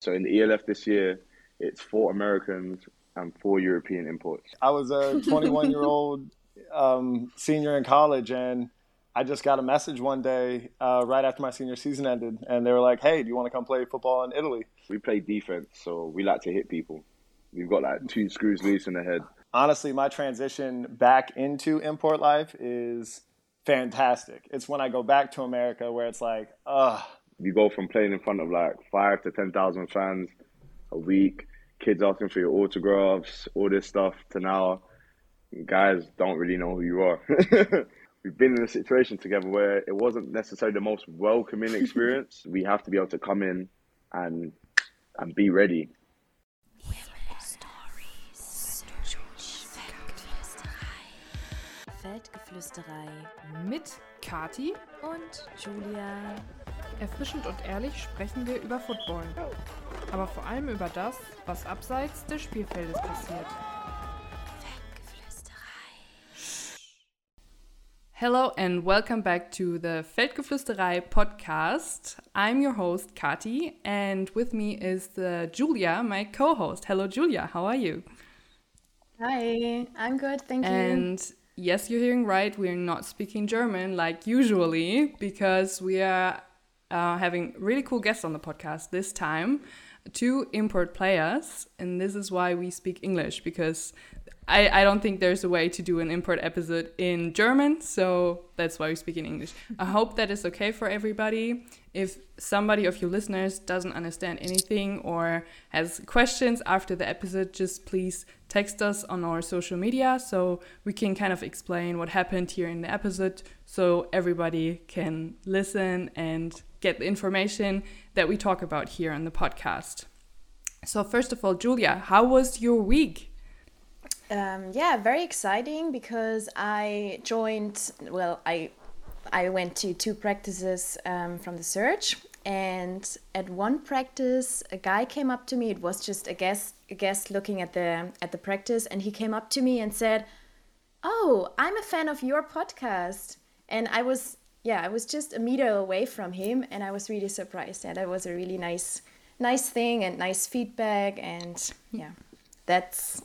So in the ELF this year, it's four Americans and four European imports. I was a 21 year old um, senior in college, and I just got a message one day uh, right after my senior season ended, and they were like, "Hey, do you want to come play football in Italy?" We play defense, so we like to hit people. We've got like two screws loose in the head. Honestly, my transition back into import life is fantastic. It's when I go back to America where it's like, ugh. You go from playing in front of like five to ten thousand fans a week, kids asking for your autographs, all this stuff, to now guys don't really know who you are. We've been in a situation together where it wasn't necessarily the most welcoming experience. we have to be able to come in and and be ready. Feldgeflüsterei mit Kati und Giulia. Erfrischend und ehrlich sprechen wir über Football. Aber vor allem über das, was abseits des Spielfeldes passiert. Hello and welcome back to the Feldgeflüsterei podcast. I'm your host, Kati, and with me is the Julia, my co host. Hello, Julia, how are you? Hi, I'm good, thank you. And yes, you're hearing right, we're not speaking German like usually because we are having really cool guests on the podcast this time. Two import players, and this is why we speak English because I, I don't think there's a way to do an import episode in German, so that's why we speak in English. I hope that is okay for everybody. If somebody of your listeners doesn't understand anything or has questions after the episode, just please text us on our social media so we can kind of explain what happened here in the episode so everybody can listen and get the information that we talk about here on the podcast. So, first of all, Giulia, how was your week? Um, yeah, very exciting because I joined. Well, I I went to two practices um, from the search, and at one practice, a guy came up to me. It was just a guest, a guest looking at the at the practice, and he came up to me and said, "Oh, I'm a fan of your podcast." And I was yeah, I was just a meter away from him, and I was really surprised. And that was a really nice, nice thing and nice feedback. And yeah, that's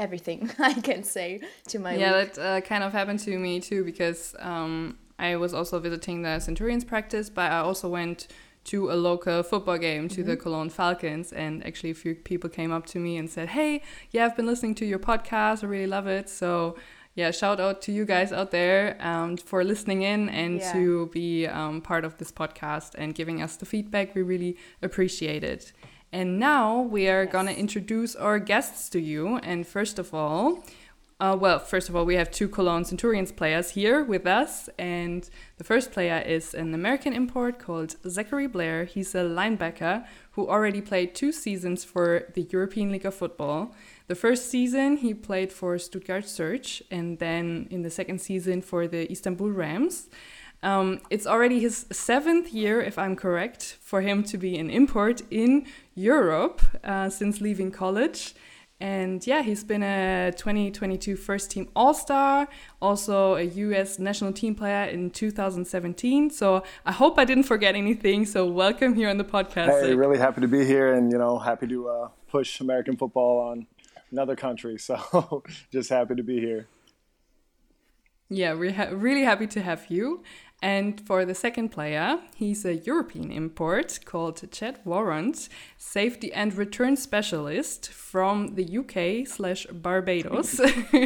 everything I can say to my. Yeah, week. that uh, kind of happened to me too because um, I was also visiting the Centurions practice, but I also went to a local football game to mm -hmm. the mm-hmm. Cologne Falcons, and actually a few people came up to me and said, "Hey, yeah, I've been listening to your podcast. I really love it." So yeah, shout out to you guys out there um, for listening in and yeah. to be um, part of this podcast and giving us the feedback. We really appreciate it. And now we are yes. going to introduce our guests to you. And first of all, uh, well, first of all, we have two Cologne Centurions players here with us. And the first player is an American import called Zachary Blair. He's a linebacker who already played two seasons for the European League of Football. The first season he played for Stuttgart Surge, and then in the second season for the Istanbul Rams. Um, it's already his seventh year, if I'm correct, for him to be an import in Europe uh, since leaving college. And yeah, he's been a 2022 first team All Star, also a US national team player in 2017. So I hope I didn't forget anything. So welcome here on the podcast. Hey, really happy to be here and, you know, happy to uh, push American football on another country. So just happy to be here. Yeah, we're ha really happy to have you. And for the second player, he's a European import called Chad Walrond, safety and return specialist from the UK slash Barbados.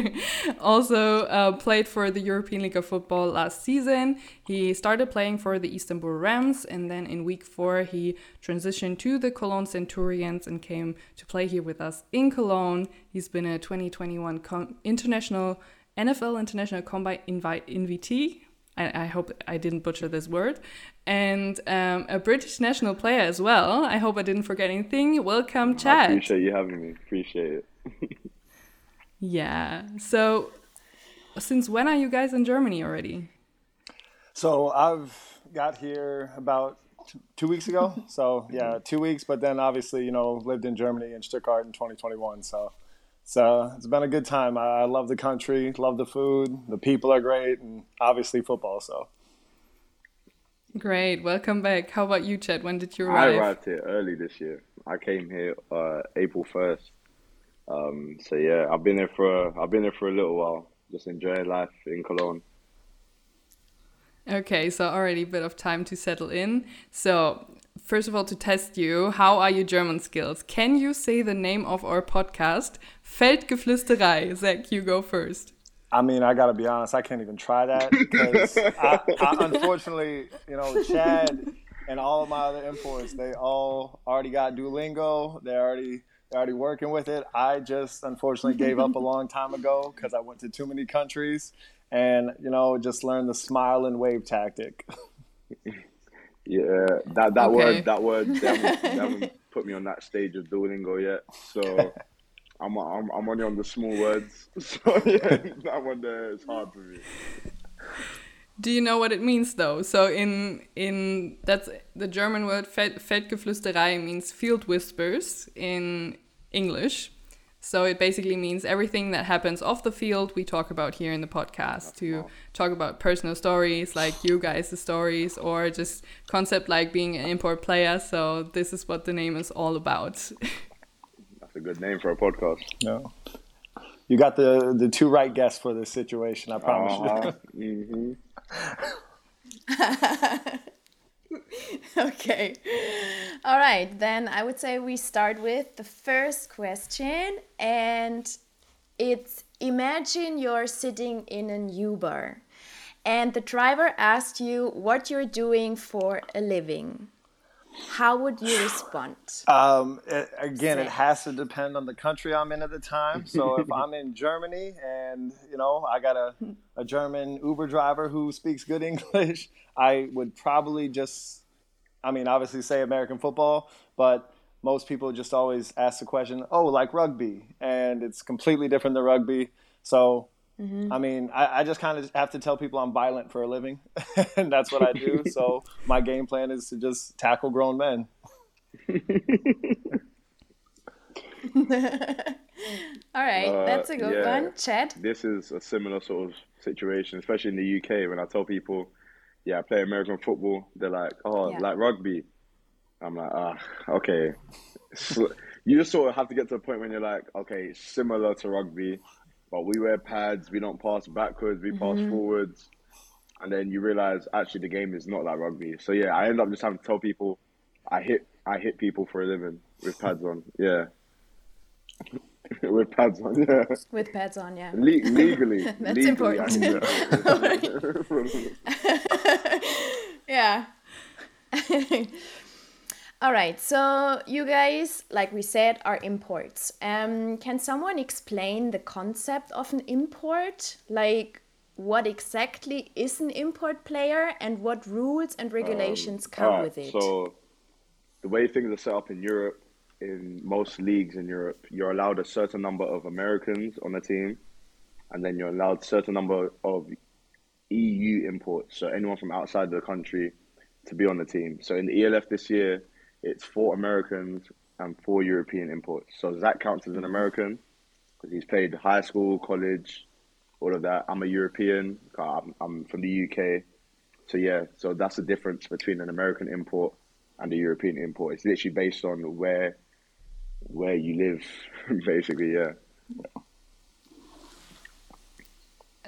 also uh, played for the European League of Football last season. He started playing for the Istanbul Rams, and then in week four, he transitioned to the Cologne Centurions and came to play here with us in Cologne. He's been a 2021 international NFL International Combine invite invitee I, I hope I didn't butcher this word, and um, a British national player as well. I hope I didn't forget anything. Welcome, Chad. I appreciate you having me. Appreciate it. yeah. So, since when are you guys in Germany already? So I've got here about two weeks ago. So yeah, two weeks. But then obviously, you know, lived in Germany in Stuttgart in 2021. So so it's been a good time. I, love the country, love the food, the people are great, and obviously football. So great, welcome back. How about you, Chad? When did you arrive? I arrived here early this year. I came here uh, April first. Um, so yeah, I've been there for a, I've been there for a little while, just enjoying life in Cologne. Okay, so already a bit of time to settle in. So first of all, to test you, how are your German skills? Can you say the name of our podcast? Feldgeflüsterei. Zach, you go first. I mean, I gotta be honest. I can't even try that because I, I, unfortunately, you know, Chad and all of my other imports, they all already got Duolingo. They already they're already working with it. I just unfortunately gave up a long time ago because I went to too many countries and you know just learned the smile and wave tactic. Yeah, that that okay. word that word they haven't, they haven't put me on that stage of Duolingo yet, so. I'm, I'm I'm only on the small words, so yeah, that one there is hard for me. Do you know what it means though? So in in that's the German word Feldgeflüsterei means field whispers in English. So it basically means everything that happens off the field we talk about here in the podcast that's to talk about personal stories like you guys' stories or just concept like being an import player. So this is what the name is all about. That's a good name for a podcast. No. You got the the two right guests for this situation, I promise uh-huh. you. mm-hmm. okay. All right, then I would say we start with the first question and it's imagine you're sitting in an Uber and the driver asked you what you're doing for a living. How would you respond? Um, it, again, it has to depend on the country I'm in at the time. So if I'm in Germany and you know I got a, a German Uber driver who speaks good English, I would probably just, I mean, obviously say American football, but most people just always ask the question, "Oh, like rugby," and it's completely different than rugby. So Mm-hmm. I mean, I, I just kind of have to tell people I'm violent for a living, and that's what I do. so my game plan is to just tackle grown men. All right, uh, that's a good yeah, one, Chad. This is a similar sort of situation, especially in the UK. When I tell people, "Yeah, I play American football," they're like, "Oh, yeah. like rugby." I'm like, "Ah, okay." So you just sort of have to get to a point when you're like, "Okay, similar to rugby." But we wear pads. We don't pass backwards. We pass mm-hmm. forwards, and then you realize actually the game is not like rugby. So yeah, I end up just having to tell people I hit I hit people for a living with pads on. Yeah. with pads on, yeah. With pads on, yeah. Le- legally, that's legally, important. yeah. All right, so you guys, like we said, are imports. Um, can someone explain the concept of an import? Like, what exactly is an import player and what rules and regulations um, come right, with it? So, the way things are set up in Europe, in most leagues in Europe, you're allowed a certain number of Americans on a team, and then you're allowed a certain number of EU imports, so anyone from outside the country, to be on the team. So, in the ELF this year, it's four Americans and four European imports. So Zach counts as an American because he's played high school, college, all of that. I'm a European. Uh, I'm, I'm from the UK. So yeah, so that's the difference between an American import and a European import. It's literally based on where where you live, basically. Yeah.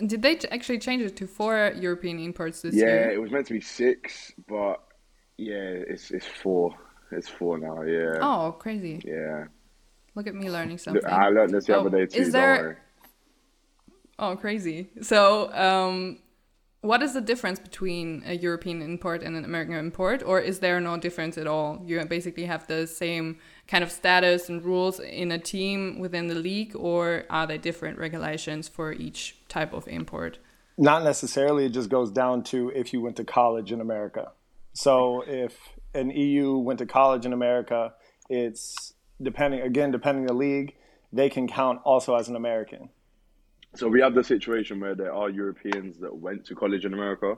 Did they actually change it to four European imports this yeah, year? Yeah, it was meant to be six, but yeah, it's it's four. It's four now. Yeah. Oh, crazy. Yeah. Look at me learning something. I learned this the oh, other day too. Is there... Oh, crazy. So, um, what is the difference between a European import and an American import, or is there no difference at all? You basically have the same kind of status and rules in a team within the league, or are there different regulations for each type of import? Not necessarily. It just goes down to if you went to college in America. So if an EU went to college in America, it's depending again depending the league, they can count also as an American. So we have the situation where there are Europeans that went to college in America,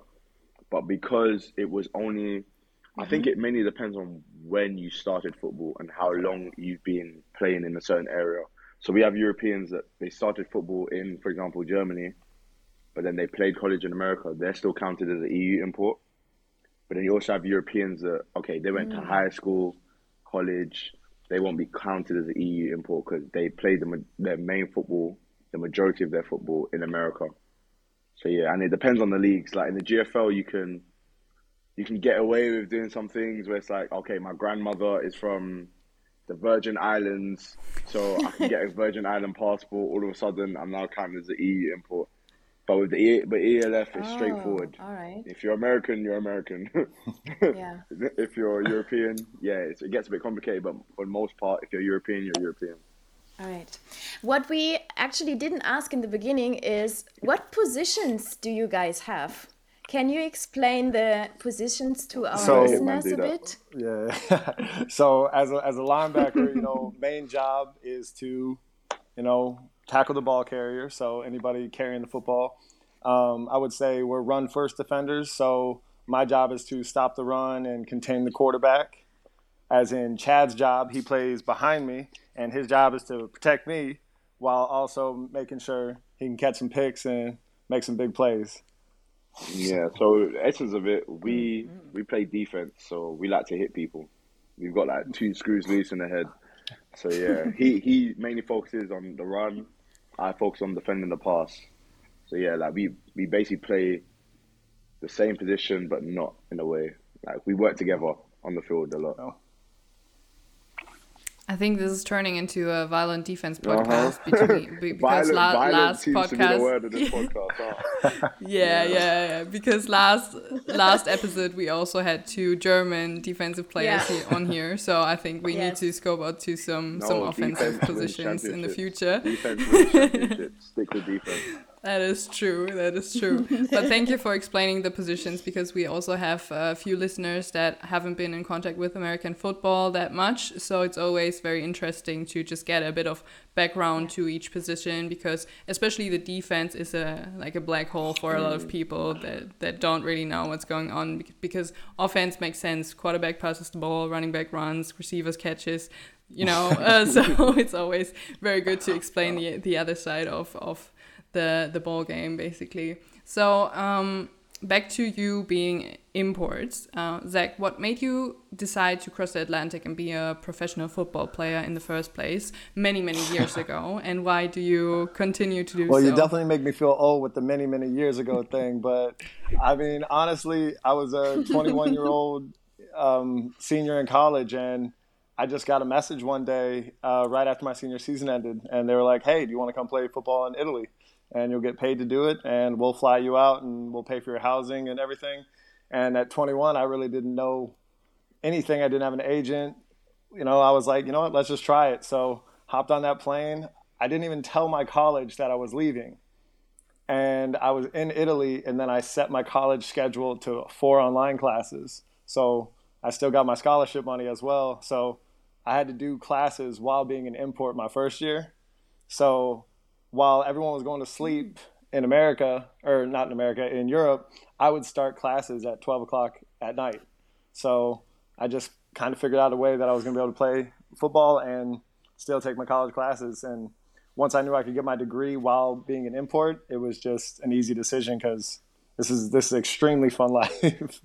but because it was only. I think mm-hmm. it mainly depends on when you started football and how long you've been playing in a certain area. So we have Europeans that they started football in, for example, Germany, but then they played college in America. They're still counted as an EU import. But then you also have Europeans that okay, they went mm. to high school, college, they won't be counted as an EU import because they play the, their main football, the majority of their football in America. So yeah, and it depends on the leagues. Like in the GFL, you can you can get away with doing some things where it's like, okay, my grandmother is from the Virgin Islands, so I can get a Virgin Island passport. All of a sudden, I'm now counted as an EU import. But with the e, but ELF, it's Oh, straightforward. all right. If you're American, you're American. Yeah. if you're European, yeah, it's, it gets a bit complicated. But for the most part, if you're European, you're European. All right. What we actually didn't ask in the beginning is what positions do you guys have? Can you explain the positions to our So- listeners do a that. bit? Yeah. so as a, as a linebacker, you know, main job is to, you know, tackle the ball carrier. So anybody carrying the football. Um, I would say we're run first defenders. So my job is to stop the run and contain the quarterback. As in Chad's job, he plays behind me, and his job is to protect me while also making sure he can catch some picks and make some big plays. Yeah. So the essence of it, we we play defense, so we like to hit people. We've got like two screws loose in the head. So yeah, he he mainly focuses on the run. I focus on defending the pass. So yeah, like we we basically play the same position, but not in a way. Like we work together on the field a lot. Oh. I think this is turning into a violent defense Uh-huh. podcast between be- because Violent, la- violent last seems to be the podcast. word podcast. huh? Yeah, yeah, yeah. Because last last episode we also had two German defensive players Yeah. here, on here, so I think we need to scope out to some No, some offensive positions in the future. Defense. Stick with defense. That is true. That is true. but thank you for explaining the positions because we also have a few listeners that haven't been in contact with American football that much. So it's always very interesting to just get a bit of background to each position because especially the defense is a like a black hole for a lot of people that, that don't really know what's going on because offense makes sense. Quarterback passes the ball, running back runs, receivers catches. You know, uh, so it's always very good to explain the the other side of of the the ball game basically. So um, back to you being imports, uh, Zach. What made you decide to cross the Atlantic and be a professional football player in the first place many many years ago, and why do you continue to do Well, so? you definitely make me feel old with the many, many years ago thing. But I mean, honestly, I was a 21 year old um, senior in college, and I just got a message one day uh, right after my senior season ended, and they were like, "Hey, do you want to come play football in Italy? And you'll get paid to do it, and we'll fly you out, and we'll pay for your housing and everything." And at 21, I really didn't know anything. I didn't have an agent. You know, I was like, you know what, let's just try it. So hopped on that plane. I didn't even tell my college that I was leaving. And I was in Italy, and then I set my college schedule to four online classes. So I still got my scholarship money as well. So I had to do classes while being an import my first year. So while everyone was going to sleep mm-hmm. in America, or not in America, in Europe, I would start classes at 12 o'clock at night. So I just kind of figured out a way that I was going to be able to play football and still take my college classes. And once I knew I could get my degree while being an import, it was just an easy decision because this is this is extremely fun life.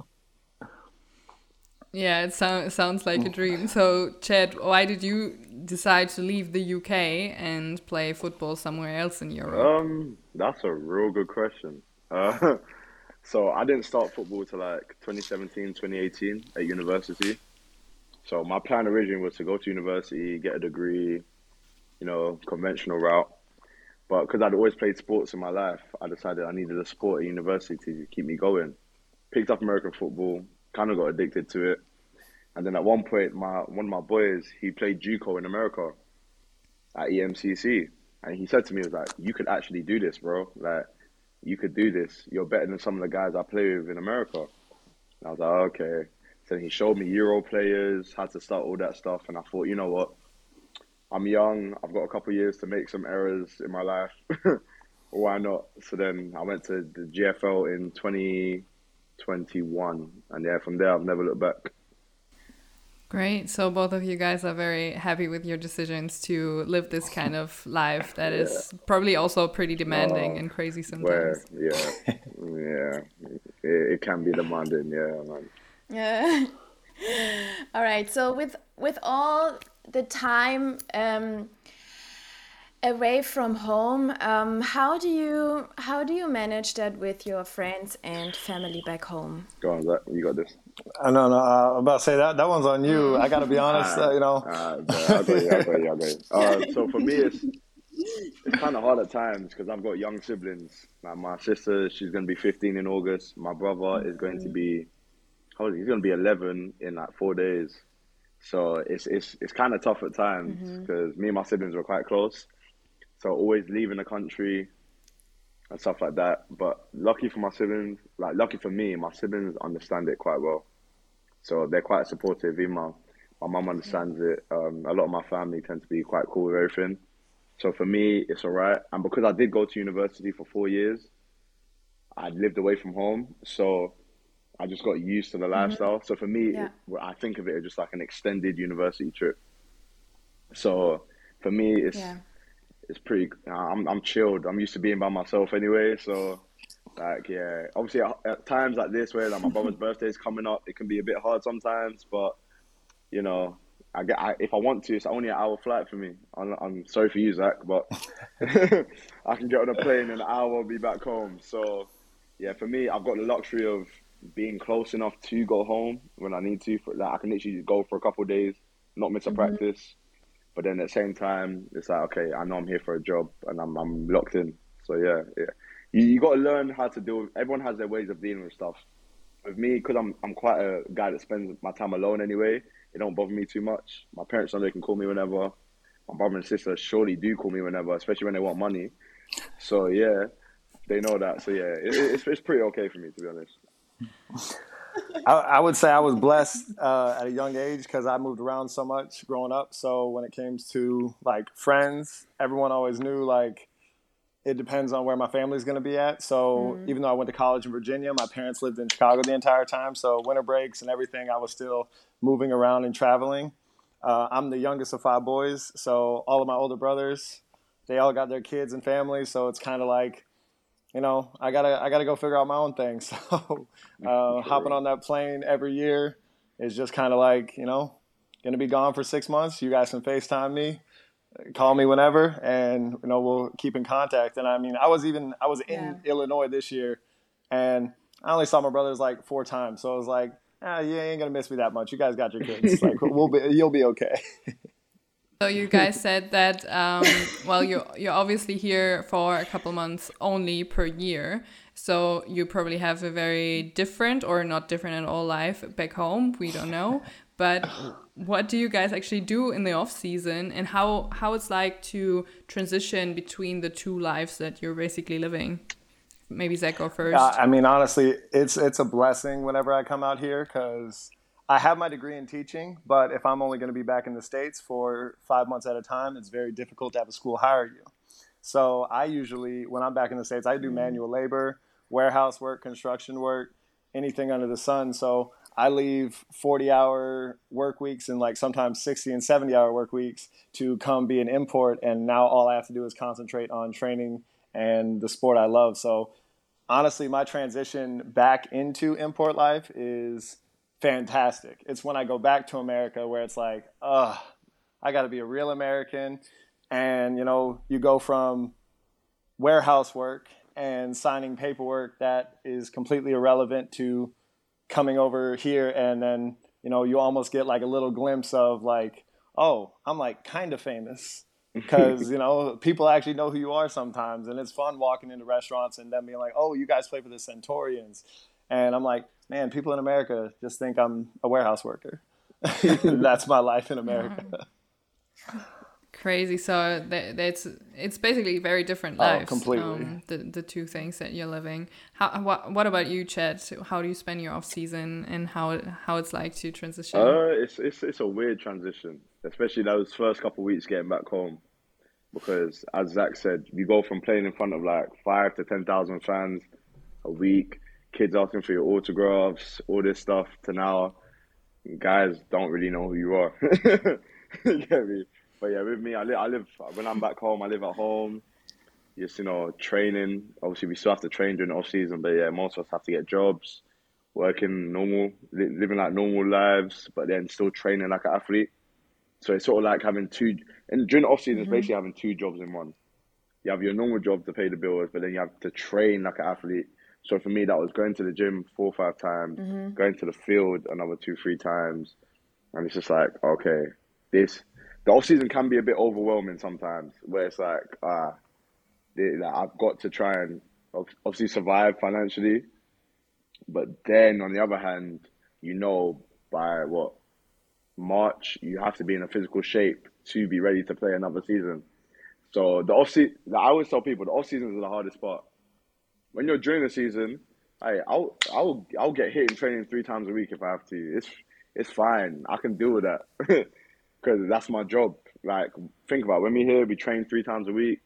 Yeah, it, so- it sounds like a dream. So, Chad, why did you decide to leave the UK and play football somewhere else in Europe? Um, that's a real good question. Uh, so I didn't start football till like 2017, 2018 at university. So my plan originally was to go to university, get a degree, you know, conventional route. But because I'd always played sports in my life, I decided I needed a sport at university to keep me going. Picked up American football, kind of got addicted to it. And then at one point, my one of my boys, he played JUCO in America at EMCC. And he said to me, he was like, you could actually do this, bro. Like, you could do this. You're better than some of the guys I play with in America. And I was like, okay. So he showed me Euro players, how to start all that stuff. And I thought, you know what? I'm young. I've got a couple years to make some errors in my life. Why not? So then I went to the GFL in 2021. And yeah, from there, I've never looked back. Great. So both of you guys are very happy with your decisions to live this kind of life that is probably also pretty demanding Oh, and crazy Where, sometimes. yeah, yeah, it, it can be demanding, yeah, man. Yeah. all right. So with with all the time um, away from home. Um, how do you how do you manage that with your friends and family back home? Go on, Zach. You got this. I know. No, uh, I'm about to say that that one's on you. I got to be honest. Uh, you know. Uh, I got you. I got you. I got you. Uh, so for me, it's it's kind of hard at times because I've got young siblings. Like my sister, she's going to be 15 in August. My brother is going to be, how old? He's going to be 11 in like four days. So it's it's it's kind of tough at times because mm-hmm. me and my siblings were quite close. So always leaving the country and stuff like that. But lucky for my siblings, like lucky for me, my siblings understand it quite well. So they're quite supportive. Even my my mum understands it. Um, a lot of my family tend to be quite cool with everything. So for me, it's all right. And because I did go to university for four years, I lived away from home. So I just got used to the mm-hmm. lifestyle. Mm-hmm. So for me, yeah. it, I think of it as just like an extended university trip. So for me, it's yeah. It's pretty. I'm I'm chilled. I'm used to being by myself anyway. So like yeah, obviously at times like this where like my brother's birthday is coming up, it can be a bit hard sometimes. But you know, I get I, if I want to, it's only an hour flight for me. I'm, I'm sorry for you, Zach, but I can get on a plane in an hour and be back home. So yeah, for me, I've got the luxury of being close enough to go home when I need to. For like, I can literally go for a couple days, not miss a mm-hmm. practice. But then at the same time, it's like okay, I know I'm here for a job and I'm I'm locked in. So yeah, yeah. You you got to learn how to deal. With, everyone has their ways of dealing with stuff. With me, because I'm I'm quite a guy that spends my time alone anyway it don't bother me too much. My parents know they can call me whenever. My brother and sister surely do call me whenever, especially when they want money. So yeah, they know that. So yeah, it, it's it's pretty okay for me to be honest. I, I, would say I was blessed uh, at a young age because I moved around so much growing up. So when it came to like friends, everyone always knew like it depends on where my family's going to be at. So mm-hmm. even though I went to college in Virginia, my parents lived in Chicago the entire time. So winter breaks and everything, I was still moving around and traveling. Uh, I'm the youngest of five boys, so all of my older brothers, they all got their kids and families. So it's kind of like, you know, I gotta I gotta go figure out my own thing. So uh, hopping on that plane every year is just kind of like, you know, gonna be gone for six months. You guys can Facetime me call me whenever and you know we'll keep in contact and i mean i was even i was in yeah. illinois this year and i only saw my brothers like four times so i was like ah, you ain't gonna miss me that much you guys got your kids like we'll be you'll be okay so you guys said that um, well you're you're obviously here for a couple months only per year. So you probably have a very different or not different at all life back home. We don't know. But what do you guys actually do in the off season? And how how it's like to transition between the two lives that you're basically living? Maybe zach go first. Uh, i mean honestly it's it's a blessing whenever i come out here because i have my degree in teaching but if i'm only going to be back in the states for five months at a time it's very difficult to have a school hire you so i usually when i'm back in the states i do mm. manual labor warehouse work construction work anything under the sun so I leave 40 hour work weeks and like sometimes 60 and 70 hour work weeks to come be an import. And now all I have to do is concentrate on training and the sport I love. So honestly, my transition back into import life is fantastic. It's when I go back to America where it's like, ugh, I got to be a real American. And, you know, you go from warehouse work and signing paperwork that is completely irrelevant to coming over here and then you know you almost get like a little glimpse of like oh i'm like kind of famous because you know people actually know who you are sometimes and it's fun walking into restaurants and them being like oh you guys play for the Centurions and i'm like man people in america just think i'm a warehouse worker that's my life in america crazy. So that's it's basically very different oh, lives. Oh, completely. Um, the the two things that you're living. How what what about you, Chad? How do you spend your off season and how how it's like to transition? Uh, it's it's it's a weird transition, especially those first couple weeks getting back home, because as Zach said, you go from playing in front of like five to ten thousand fans a week, kids asking for your autographs, all this stuff, to now guys don't really know who you are. you get me? But yeah, with me, I live, I live when I'm back home. I live at home. Just you know, training. Obviously, we still have to train during the off season, but yeah, most of us have to get jobs, working normal, li- living like normal lives, but then still training like an athlete. So it's sort of like having two, and during the off season, it's mm-hmm. basically having two jobs in one. You have your normal job to pay the bills, but then you have to train like an athlete. So for me, that was going to the gym four or five times, going to the field another two, three times, and it's just like, okay, this the off season can be a bit overwhelming sometimes, where it's like, ah, like, I've got to try and obviously survive financially, but then on the other hand, you know, by what March, you have to be in a physical shape to be ready to play another season. So the off season, I always tell people the off season is the hardest part. When you're during the season, I I'll I'll I'll get hit in training three times a week if I have to. It's it's fine. I can deal with that because that's my job. Like think about it. when we here, we train three times a week.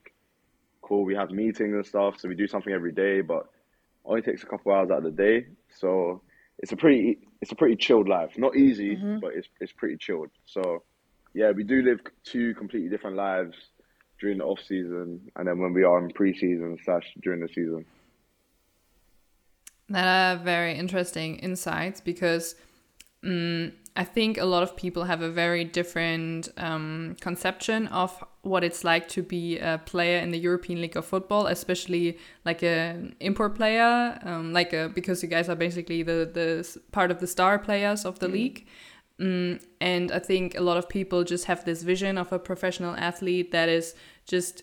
Cool. We have meetings and stuff, so we do something every day, but only takes a couple hours out of the day. So it's a pretty it's a pretty chilled life. Not easy, mm-hmm. but it's it's pretty chilled. So yeah, we do live two completely different lives during the off season, and then when we are in pre-season slash during the season. That are very interesting insights because mm, I think a lot of people have a very different um, conception of what it's like to be a player in the European League of Football, especially like an import player, um, like a, because you guys are basically the the part of the star players of the league. Mm, and I think a lot of people just have this vision of a professional athlete that is just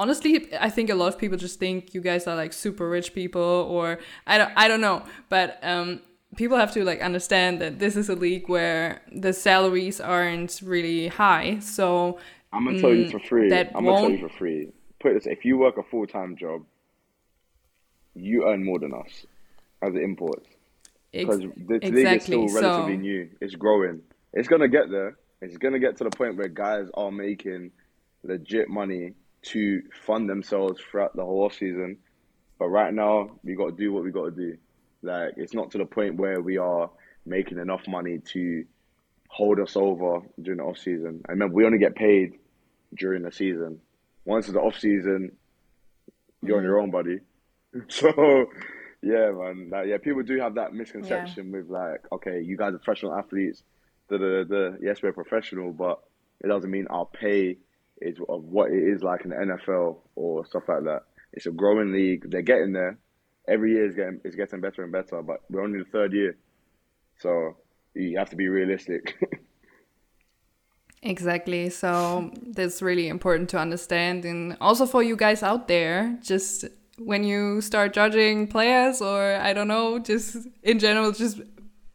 honestly i think a lot of people just think you guys are like super rich people or i don't i don't know but um people have to like understand that this is a league where the salaries aren't really high so I'm gonna tell you for free. Mm, that I'm gonna tell you for free. Put this: if you work a full time job, you earn more than us as an import. ex- because this league is still relatively so new. It's growing. It's gonna get there. It's gonna get to the point where guys are making legit money to fund themselves throughout the whole off season. But right now, we got to do what we got to do. Like it's not to the point where we are making enough money to hold us over during the off season. I remember we only get paid during the season. Once it's the off season, you're on your own, buddy. So, yeah, man. Like, yeah, people do have that misconception with like, okay, you guys are professional athletes. Da, da, da. Yes, we're professional, but it doesn't mean our pay is of what it is like in the NFL or stuff like that. It's a growing league. They're getting there. Every year is getting it's getting better and better, but we're only the third year, so you have to be realistic. Exactly. So that's really important to understand. And also for you guys out there, just when you start judging players or I don't know, just in general, just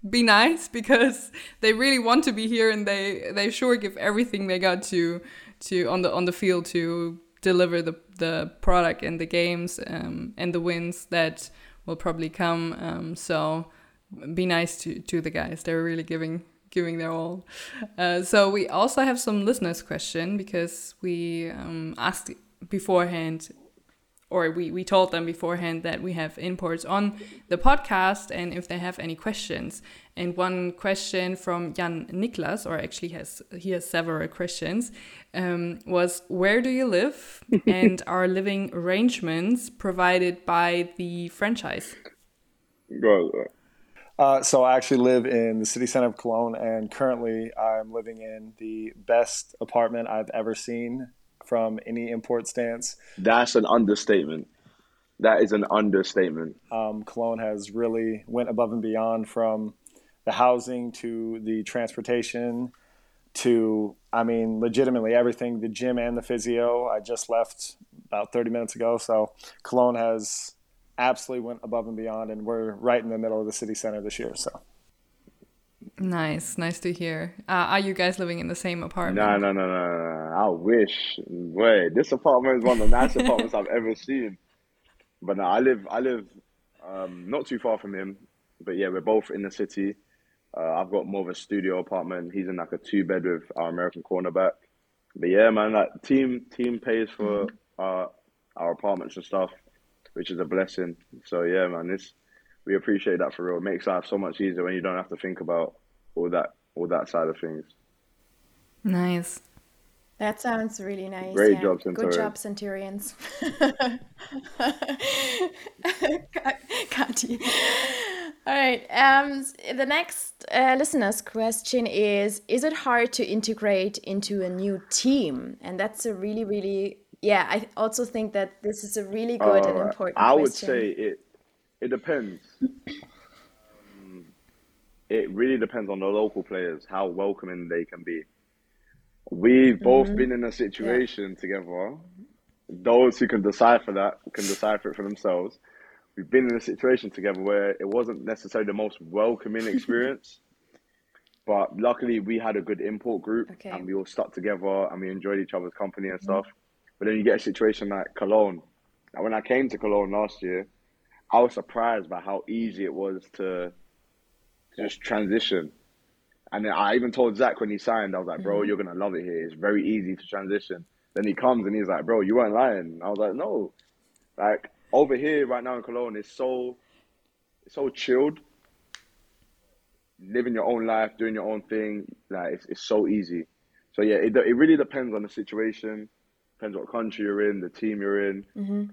be nice because they really want to be here and they, they sure give everything they got to to on the on the field to deliver the, the product and the games um, and the wins that will probably come. Um, so be nice to, to the guys. They're really giving giving their all. Uh, so we also have some listeners' question because we um, asked beforehand, or we, we told them beforehand that we have imports on the podcast and if they have any questions. And one question from Jan Niklas, or actually has he has several questions, um, was where do you live and are living arrangements provided by the franchise? Go. Uh, so I actually live in the city center of Cologne, and currently I'm living in the best apartment I've ever seen from any import stance. That's an understatement. That is an understatement. Um, Cologne has really went above and beyond from the housing to the transportation to, I mean, legitimately everything, the gym and the physio. I just left about 30 minutes ago. So Cologne has absolutely went above and beyond, and we're right in the middle of the city center this year. So Nice, nice to hear. Uh, are you guys living in the same apartment? No, no, no, no, no. I wish. Wait, this apartment is one of the nicest apartments I've ever seen. But no, I live, I live um, not too far from him. But yeah, we're both in the city. Uh, I've got more of a studio apartment. He's in like a two bed with our American cornerback. But yeah, man, like team team pays for our our apartments and stuff, which is a blessing. So yeah, man, this we appreciate that for real. It makes life so much easier when you don't have to think about all that all that side of things. Nice. That sounds really nice. Great yeah. job, Good Centurions. job, Centurions. Kati. All right. Um, the next uh, listener's question is Is it hard to integrate into a new team? And that's a really, really, yeah, I also think that this is a really good and Uh, important I would question. say it. It depends. Um, it really depends on the local players how welcoming they can be. We've both Mm-hmm. been in a situation together. Those who can decipher that can decipher it for themselves. We've been in a situation together where it wasn't necessarily the most welcoming experience, but luckily we had a good import group Okay. and we all stuck together and we enjoyed each other's company and stuff. But then you get a situation like Cologne. Now, when I came to Cologne last year, I was surprised by how easy it was to to just transition. And then I even told Zach when he signed, I was like, bro, mm-hmm. you're gonna love it here. It's very easy to transition. Then he comes and he's like, bro, you weren't lying. I was like, no. Like over here right now in Cologne, it's so it's so chilled. Living your own life, doing your own thing, like it's, it's so easy. So yeah, it it really depends on the situation, depends what country you're in, the team you're in.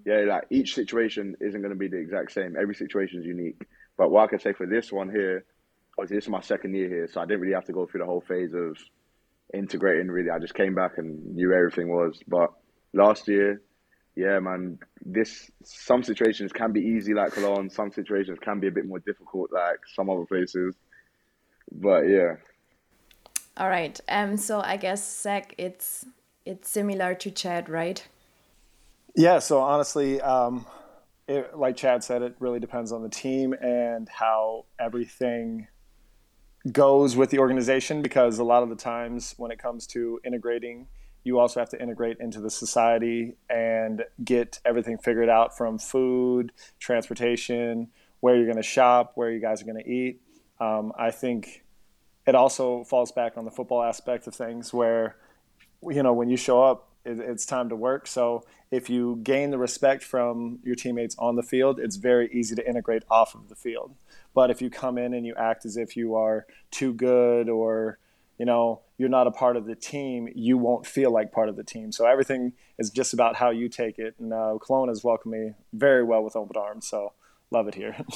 Yeah, like each situation isn't going to be the exact same. Every situation is unique. But what I can say for this one here, obviously this is my second year here, so I didn't really have to go through the whole phase of integrating. Really, I just came back and knew everything was. But last year, yeah, man, this some situations can be easy like Cologne. Some situations can be a bit more difficult like some other places. But yeah, All right. Um, so I guess, Zach, it's it's similar to Chad, right? Yeah, so honestly, um, it, like Chad said, it really depends on the team and how everything goes with the organization because a lot of the times when it comes to integrating, you also have to integrate into the society and get everything figured out from food, transportation, where you're going to shop, where you guys are going to eat. Um, I think it also falls back on the football aspect of things where you know when you show up it, it's time to work. So if you gain the respect from your teammates on the field it's very easy to integrate off of the field. But if you come in and you act as if you are too good or you know you're not a part of the team you won't feel like part of the team. So everything is just about how you take it. And uh, has welcomed me very well with open arms. So love it here.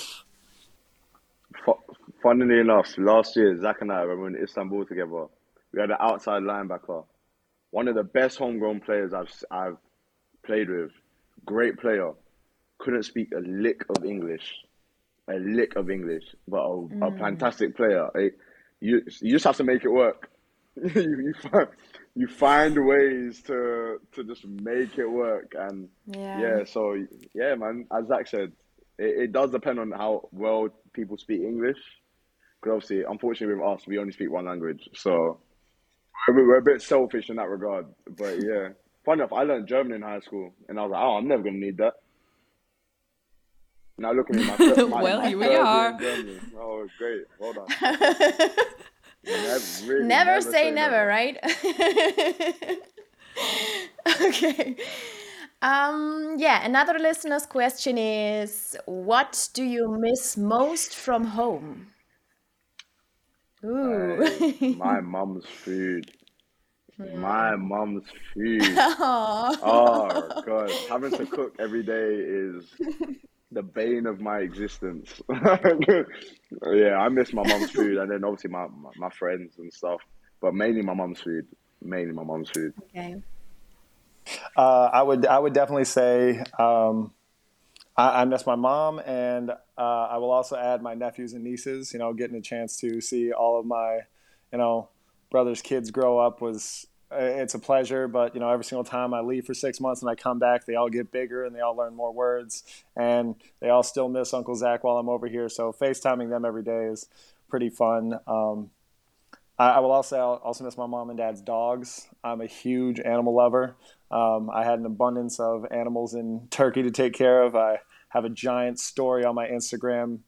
Funnily enough, last year Zach and I were in Istanbul together, we had an outside linebacker, one of the best homegrown players I've I've played with, great player, couldn't speak a lick of English, a lick of English, but a, a fantastic player. Eh, You you just have to make it work. you you find you find ways to to just make it work. And Yeah. yeah so yeah man as Zach said it, it does depend on how well people speak English. Because obviously unfortunately with us we only speak one language. So we're, we're a bit selfish in that regard but yeah fun enough I learned German in high school and I was like oh I'm never gonna need that now look at me my, my, Well, my here we third year in are. Oh great well done Never, really, never, say, never, right? okay. Um, yeah, another listener's question is What do you miss most from home? Ooh. Hey, my mom's food. My mom's food. Oh god, having to cook every day is the bane of my existence. yeah, I miss my mom's food, and then obviously my, my my friends and stuff, but mainly my mom's food. Mainly my mom's food. okay. Uh, I would I would definitely say um, I, I miss my mom, and uh, I will also add my nephews and nieces. You know, getting a chance to see all of my, you know, brother's kids grow up was uh, it's a pleasure. But you know, every single time I leave for six months and I come back, they all get bigger and they all learn more words, and they all still miss Uncle Zach while I'm over here. So FaceTiming them every day is pretty fun. Um, I, I will also also miss my mom and dad's dogs. I'm a huge animal lover. Um, I had an abundance of animals in Turkey to take care of. I have a giant story on my Instagram,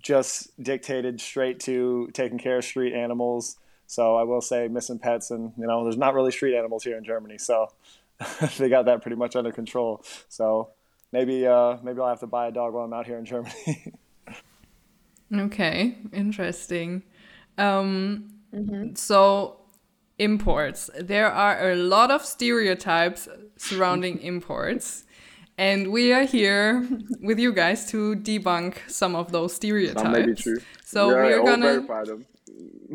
just dictated straight to taking care of street animals. So I will say missing pets, and you know, there's not really street animals here in Germany, so they got that pretty much under control. So maybe uh, maybe I'll have to buy a dog while I'm out here in Germany. Okay, interesting. Um, So, imports. There are a lot of stereotypes surrounding imports. And we are here with you guys to debunk some of those stereotypes. That may be true. So yeah, we're or gonna verify them.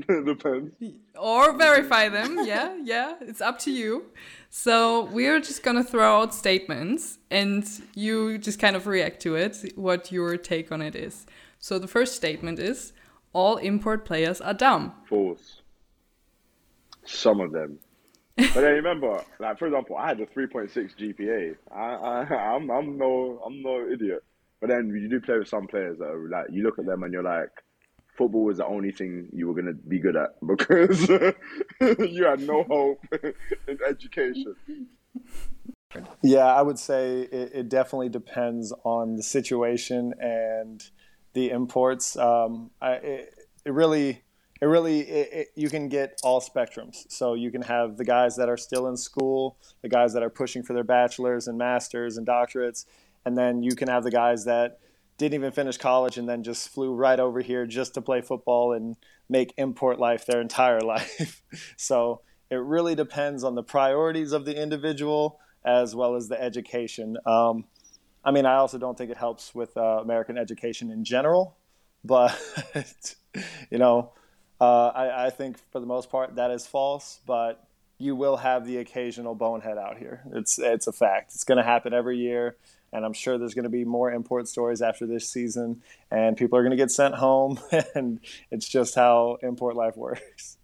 Depends. or verify them. Yeah, yeah, it's up to you. So we're just gonna throw out statements, and you just kind of react to it. What your take on it is. So the first statement is: all import players are dumb. False. Some of them. But then remember, like for example, I had a 3.6 GPA. I, I, I'm, I'm no, I'm no idiot. But then you do play with some players that are like, you look at them and you're like, football was the only thing you were gonna be good at because you had no hope in education. Yeah, I would say it, it definitely depends on the situation and the imports. Um, I, it, it really, it really, it, it, you can get all spectrums. So you can have the guys that are still in school, the guys that are pushing for their bachelors and masters and doctorates, and then you can have the guys that didn't even finish college and then just flew right over here just to play football and make import life their entire life. so it really depends on the priorities of the individual as well as the education. Um, I mean, I also don't think it helps with uh, American education in general, but you know, uh, I, I, think for the most part that is false. But you will have the occasional bonehead out here. It's it's a fact. It's going to happen every year, and I'm sure there's going to be more import stories after this season, and people are going to get sent home, and it's just how import life works.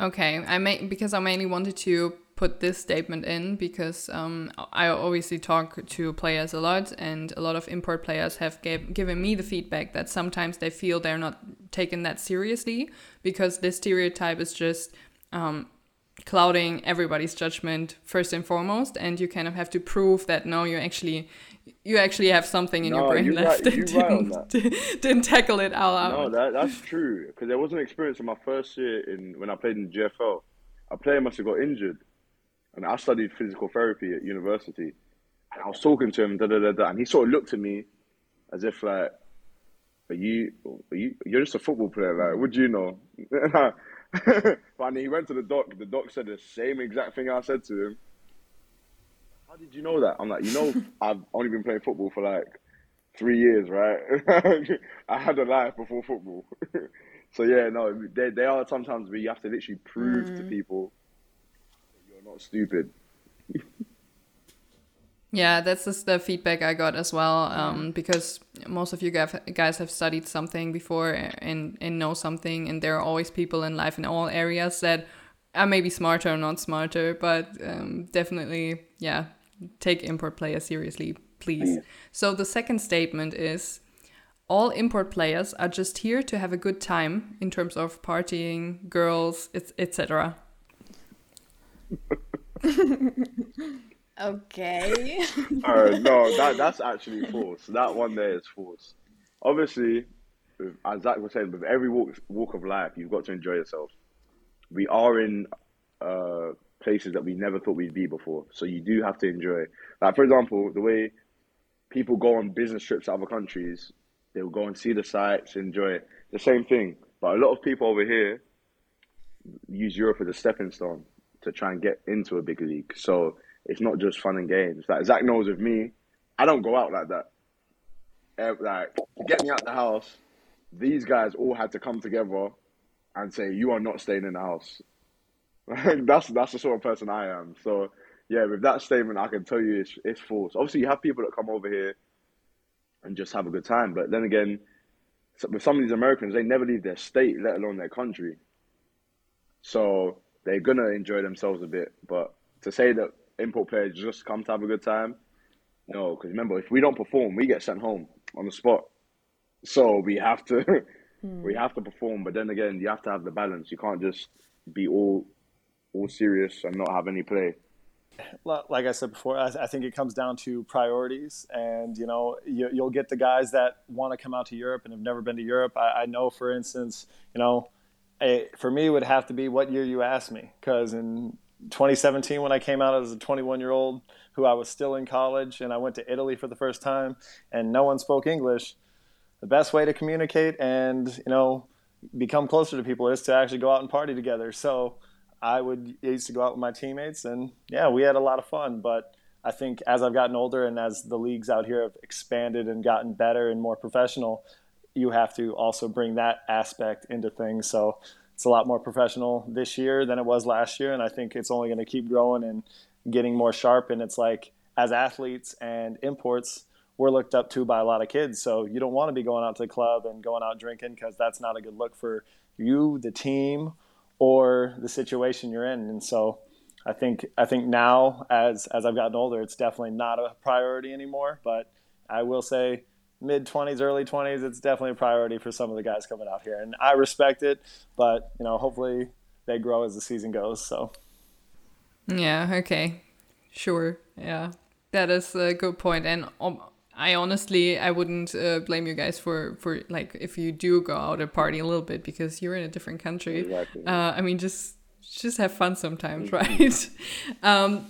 Okay, I may because I mainly wanted to put this statement in because um, I obviously talk to players a lot, and a lot of import players have gave, given me the feedback that sometimes they feel they're not taken that seriously because this stereotype is just um, clouding everybody's judgment first and foremost, and you kind of have to prove that no, you actually you actually have something in no, your brain left right, and didn't, didn't tackle it all out. No, that, that's true because there was an experience in my first year in when I played in GFL. A player must have got injured and I studied physical therapy at university. And I was talking to him, da da da da, and he sort of looked at me as if like, "Are you, are you, you're just a football player? Like, what do you know?" but he went to the doc. The doc said the same exact thing I said to him. How did you know that? I'm like, you know, I've only been playing football for like three years, right? I had a life before football. so yeah, no, they they are sometimes where you have to literally prove mm. to people not stupid. yeah, that's just the feedback I got as well. Um, because most of you guys have studied something before and, and know something, and there are always people in life in all areas that are maybe smarter or not smarter, but um, definitely, yeah, take import players seriously, please. So the second statement is all import players are just here to have a good time in terms of partying, girls, etc. okay. uh, no, that that's actually false. That one there is false. Obviously, as Zach was saying, with every walk walk of life, you've got to enjoy yourself. We are in uh, places that we never thought we'd be before, so you do have to enjoy. Like for example, the way people go on business trips to other countries, they will go and see the sights, enjoy it. The same thing, but a lot of people over here use Europe as a stepping stone to try and get into a big league. So it's not just fun and games. Like Zach knows with me, I don't go out like that. Eh, like to get me out the house, these guys all had to come together and say, "You are not staying in the house." that's that's the sort of person I am. So yeah, with that statement, I can tell you it's it's false. Obviously, you have people that come over here and just have a good time, but then again, with some of these Americans, they never leave their state, let alone their country. So they're gonna enjoy themselves a bit. But to say that import players just come to have a good time, no, because remember, if we don't perform, we get sent home on the spot. So we have to, mm. we have to perform. But then again, you have to have the balance. You can't just be all, all serious and not have any play. Like I said before, I, think it comes down to priorities, and you know, you, will get the guys that want to come out to Europe and have never been to Europe. I, I know, for instance, you know, it, for me, it would have to be what year you asked me. Because in 2017, when I came out as a 21 year old who I was still in college and I went to Italy for the first time and no one spoke English, the best way to communicate and, you know, become closer to people is to actually go out and party together. So I would I used to go out with my teammates and yeah, we had a lot of fun. But I think as I've gotten older and as the leagues out here have expanded and gotten better and more professional, you have to also bring that aspect into things. So it's a lot more professional this year than it was last year, and I think it's only going to keep growing and getting more sharp. And it's like as athletes and imports, we're looked up to by a lot of kids. So you don't want to be going out to the club and going out drinking because that's not a good look for you, the team, or the situation you're in. And so I think I think now as as I've gotten older, it's definitely not a priority anymore. But I will say mid 20s early 20s it's definitely a priority for some of the guys coming out here. And i respect it but you know hopefully they grow as the season goes so. Yeah okay. Sure yeah. That is a good point and um, i honestly i wouldn't uh, blame you guys for for like if you do go out and party a little bit because you're in a different country. Exactly. uh, i mean just just have fun sometimes right? Um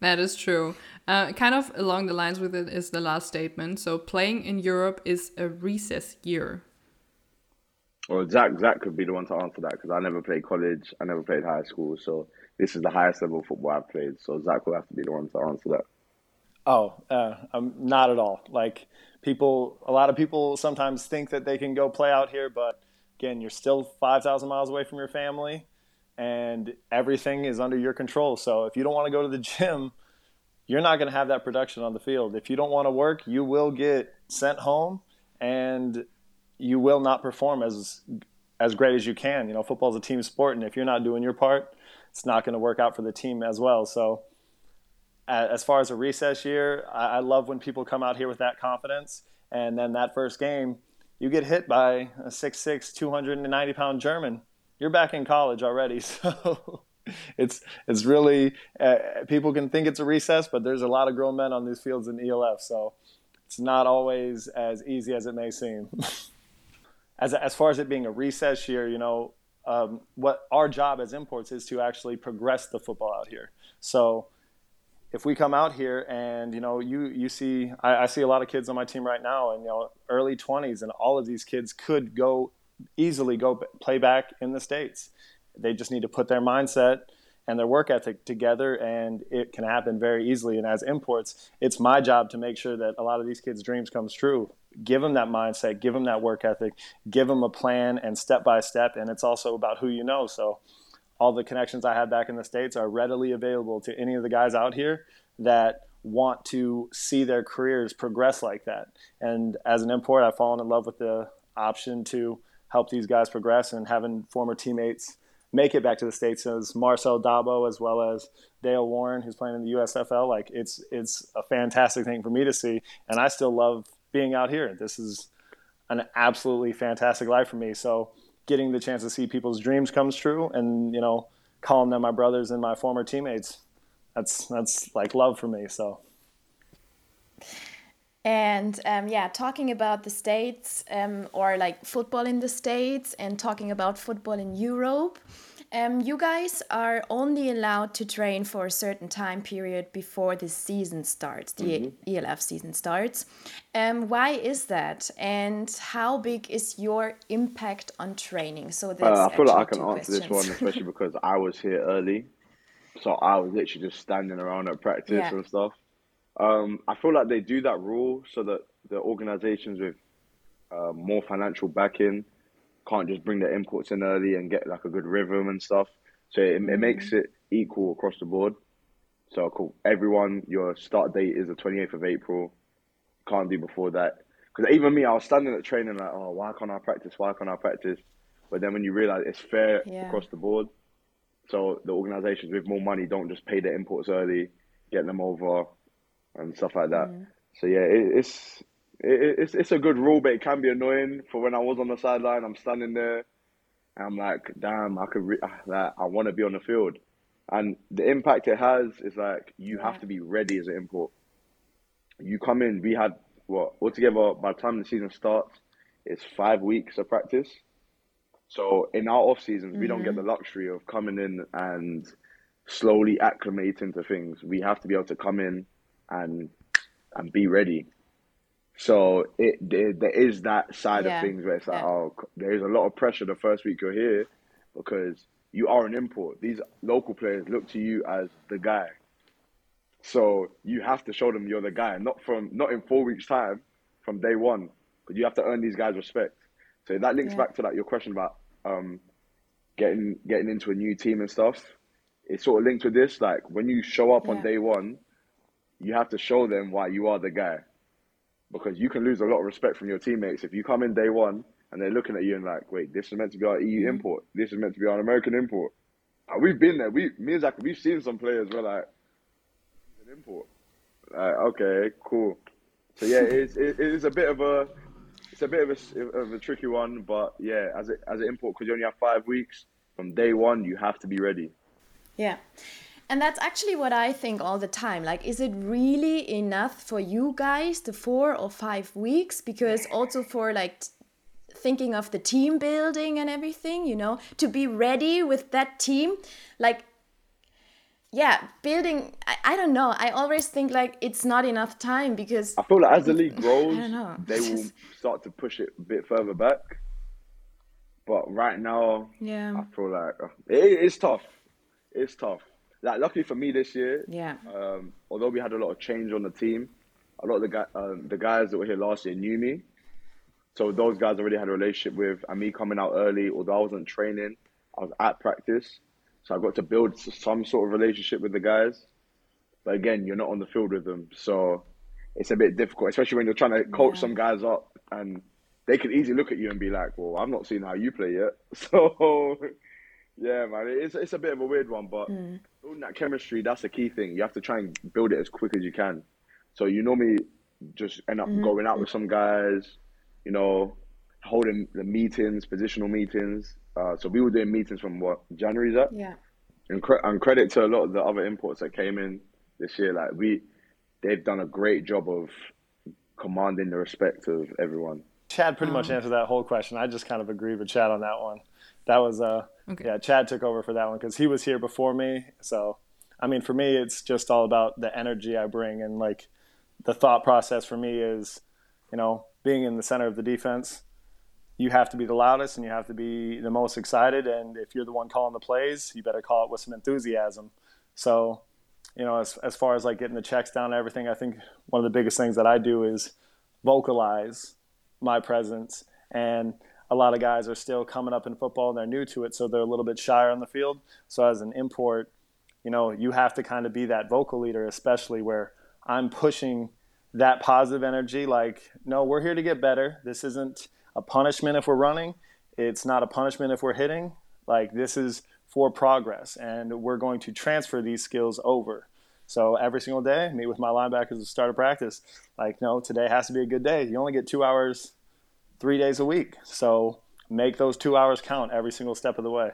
that is true. Uh, kind of along the lines with it is the last statement. So playing in Europe is a recess year. Well, Zach, Zach could be the one to answer that because I never played college, I never played high school, so this is the highest level of football I've played. So Zach will have to be the one to answer that. Oh, uh, um, not at all. Like people, a lot of people sometimes think that they can go play out here, but again, you're still five thousand miles away from your family and everything is under your control. So if you don't want to go to the gym, you're not going to have that production on the field. If you don't want to work, you will get sent home and you will not perform as as great as you can. You know, football is a team sport, and if you're not doing your part, it's not going to work out for the team as well. So, as far as a recess year, I love when people come out here with that confidence, and then that first game, you get hit by a 6'6", 290 pound German you're back in college already. So it's it's really uh, people can think it's a recess, but there's a lot of grown men on these fields in ELF, so it's not always as easy as it may seem. as as far as it being a recess year, you know, um, what our job as imports is to actually progress the football out here. So if we come out here and you know you you see I, I, see a lot of kids on my team right now and you know early 20s and all of these kids could go easily go play back in the states. They just need to put their mindset and their work ethic together, and it can happen very easily. And as imports, it's my job to make sure that a lot of these kids' dreams comes true. Give them that mindset, give them that work ethic, give them a plan and step by step. And it's also about who you know. So all the connections I have back in the states are readily available to any of the guys out here that want to see their careers progress like that. And as an import, I've fallen in love with the option to help these guys progress and having former teammates make it back to the states as Marcel Dabo as well as Dale Warren, who's playing in the USFL. Like it's it's a fantastic thing for me to see, and I still love being out here. This is an absolutely fantastic life for me. So getting the chance to see people's dreams comes true, and you know, calling them my brothers and my former teammates, that's that's like love for me. So. And um, yeah, talking about the States um, or like football in the States and talking about football in Europe, um, you guys are only allowed to train for a certain time period before the season starts, the mm -hmm. ELF season starts. Um, why is that? And how big is your impact on training? So that's uh, I feel like I can answer questions. this one, especially because I was here early. So I was literally just standing around at practice yeah. and stuff. Um, I feel like they do that rule so that the organizations with uh, more financial backing can't just bring their imports in early and get like a good rhythm and stuff. So it, it makes mm-hmm. it equal across the board. So cool. everyone, your start date is the 28th of April. Can't do before that. Because even me, I was standing at training like, oh, why can't I practice? Why can't I practice? But then when you realize it's fair yeah. across the board, so the organizations with more money don't just pay their imports early, get them over, and stuff like that. Mm. So yeah, it, it's it, it's it's a good rule, but it can be annoying. For when I was on the sideline, I'm standing there, and I'm like, damn, I could, re- like, I want to be on the field, and the impact it has is like you yeah. have to be ready as an import. You come in, we had what altogether by the time the season starts, it's five weeks of practice. So in our off seasons, mm-hmm. we don't get mm-hmm. the luxury of coming in and slowly acclimating to things. We have to be able to come in and and be ready. So it there, there is that side yeah. of things where it's like, yeah. oh, there is a lot of pressure the first week you're here because you are an import. These local players look to you as the guy. So you have to show them you're the guy, not from not in four weeks time, from day one. But you have to earn these guys respect. So that links Yeah. back to that your question about um, getting getting into a new team and stuff. It's sort of linked with this. Like when you show up Yeah. on day one, you have to show them why you are the guy, because you can lose a lot of respect from your teammates if you come in day one and they're looking at you and like, wait, this is meant to be our EU mm-hmm. import. This is meant to be our American import. We've been there. We, me and Zach, we've seen some players where like, an import. Like, okay, cool. So yeah, it's it, it's a bit of a it's a bit of a of a tricky one, but yeah, as a as an import because you only have five weeks from day one, you have to be ready. Yeah. And that's actually what I think all the time. Like, is it really enough for you guys, the four or five weeks? Because also for like t- thinking of the team building and everything, you know, to be ready with that team, like, yeah, building, I, I don't know. I always think like it's not enough time because, I feel like as the league grows, they will start to push it a bit further back. But right now, yeah, I feel like uh, it, it's tough. It's tough. Like luckily for me this year, yeah, um, although we had a lot of change on the team, a lot of the guy, um, the guys that were here last year knew me. So those guys already had a relationship with, and me coming out early, although I wasn't training, I was at practice, so I got to build some sort of relationship with the guys. But again, you're not on the field with them, so it's a bit difficult, especially when you're trying to coach Yeah. some guys up, and they could easily look at you and be like, "Well, I've not seen how you play yet." So, yeah, man, it's it's a bit of a weird one, but building that chemistry, that's the key thing. You have to try and build it as quick as you can. So you normally just end up going out with some guys, you know, holding the meetings, positional meetings. Uh, so we were doing meetings from what January's up, yeah. and, cre- and credit to a lot of the other imports that came in this year. Like we, they've done a great job of commanding the respect of everyone. Chad pretty much answered that whole question. I just kind of agree with Chad on that one. That was uh Okay. yeah, Chad took over for that one because he was here before me. So I mean for me it's just all about the energy I bring and like the thought process for me is, you know, being in the center of the defense, you have to be the loudest and you have to be the most excited and if you're the one calling the plays, you better call it with some enthusiasm. So, you know, as as far as like getting the checks down and everything, I think one of the biggest things that I do is vocalize my presence and a lot of guys are still coming up in football and they're new to it so they're a little bit shyer on the field. So as an import you know you have to kind of be that vocal leader especially where i'm pushing that positive energy like no we're here to get better. This isn't a punishment if we're running. It's not a punishment if we're hitting. Like this is for progress and we're going to transfer these skills over. So every single day, meet with my linebackers at start of practice. Like, no, today has to be a good day. You only get two hours, three days a week. So make those two hours count every single step of the way.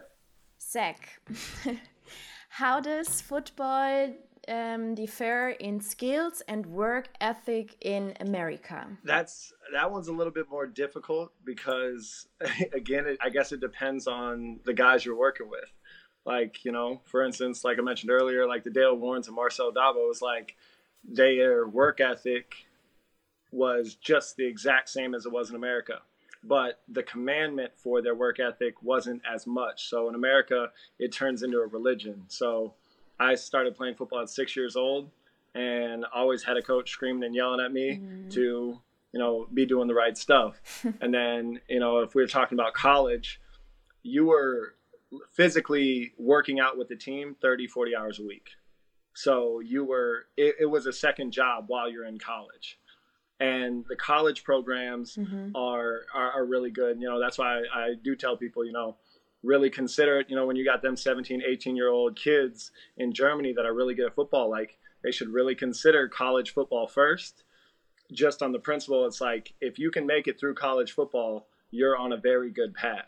Zach, how does football um, differ in skills and work ethic in America? That's that one's a little bit more difficult because, again, it, I guess it depends on the guys you're working with. Like, you know, for instance, like I mentioned earlier, like the Dale Warrens and Marcel Dabo was like their work ethic was just the exact same as it was in America. But the commandment for their work ethic wasn't as much. So in America, it turns into a religion. So I started playing football at six years old and always had a coach screaming and yelling at me mm-hmm. to, you know, be doing the right stuff. and then, you know, if we were talking about college, you were physically working out with the team 30, 40 hours a week. So you were, it, it was a second job while you're in college. And the college programs mm-hmm. are, are, are really good. You know, that's why I, I do tell people, you know, really consider it. You know, when you got them 17, 18 year old kids in Germany that are really good at football, like they should really consider college football first. Just on the principle, it's like if you can make it through college football, you're on a very good path.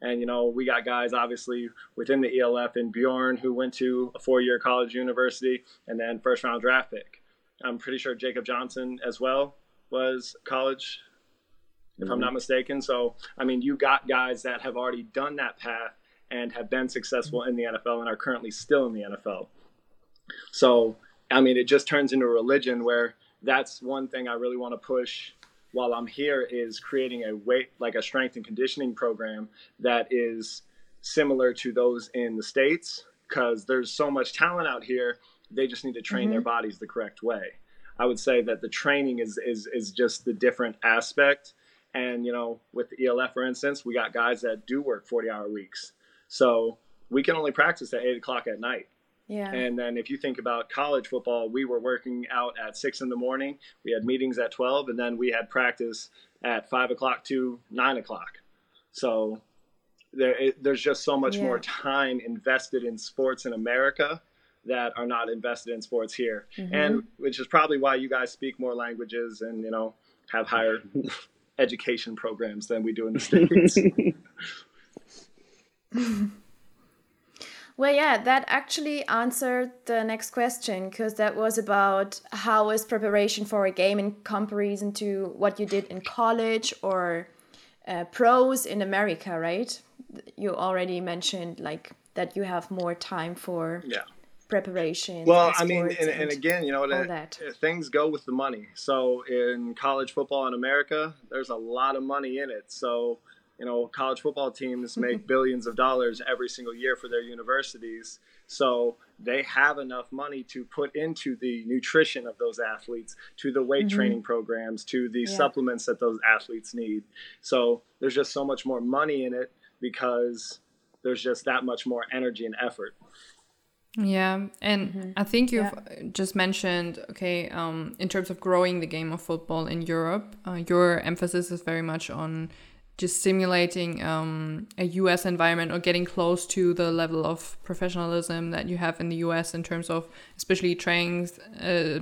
And you know, we got guys obviously within the ELF and Bjorn who went to a four-year college university and then first-round draft pick. I'm pretty sure Jakob Johnson as well was college, if I'm mm-hmm. not mistaken. So I mean, you got guys that have already done that path and have been successful in the NFL and are currently still in the NFL. So I mean, it just turns into a religion where that's one thing I really want to push while I'm here is creating a weight like a strength and conditioning program that is similar to those in the states because there's so much talent out here they just need to train mm-hmm. their bodies the correct way. I would say that the training is is is just the different aspect. And you know, with the ELF, for instance, we got guys that do work forty hour weeks, so we can only practice at eight o'clock at night. Yeah. And then if you think about college football, we were working out at six in the morning. We had meetings at twelve, and then we had practice at five o'clock to nine o'clock. So there, it, there's just so much yeah. more time invested in sports in America that are not invested in sports here, mm-hmm. and which is probably why you guys speak more languages and you know have higher education programs than we do in the states. Well, yeah, that actually answered the next question because that was about how is preparation for a game in comparison to what you did in college or uh, pros in America, right? You already mentioned like that you have more time for yeah preparation. Well, I mean, and, and, again, you know, that, that. things go with the money. So in college football in America, there's a lot of money in it. So you know, college football teams make billions of dollars every single year for their universities. So they have enough money to put into the nutrition of those athletes, to the weight mm-hmm. training programs, to the yeah. supplements that those athletes need. So there's just so much more money in it because there's just that much more energy and effort. Yeah, and mm-hmm. I think you've yeah. just mentioned, okay, um, in terms of growing the game of football in Europe, uh, your emphasis is very much on just simulating um, a US environment or getting close to the level of professionalism that you have in the US in terms of especially training uh,